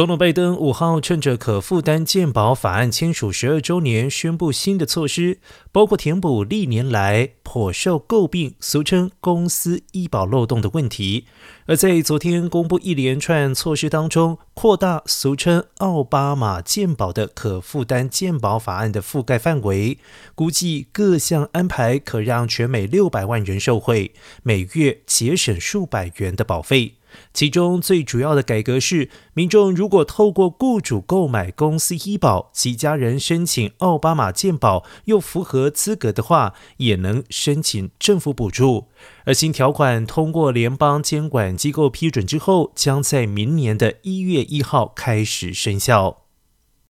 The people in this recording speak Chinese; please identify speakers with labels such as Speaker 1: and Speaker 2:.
Speaker 1: 总统拜登五号趁着可负担健保法案签署十二周年，宣布新的措施，包括填补历年来颇受诟病、俗称公司医保漏洞的问题。而在昨天公布一连串措施当中，扩大俗称奥巴马健保的可负担健保法案的覆盖范围，估计各项安排可让全美六百万人受惠，每月节省数百元的保费。其中最主要的改革是，民众如果透过雇主购买公司医保，其家人申请奥巴马健保又符合资格的话，也能申请政府补助。而新条款通过联邦监管机构批准之后，将在明年的一月一号开始生效。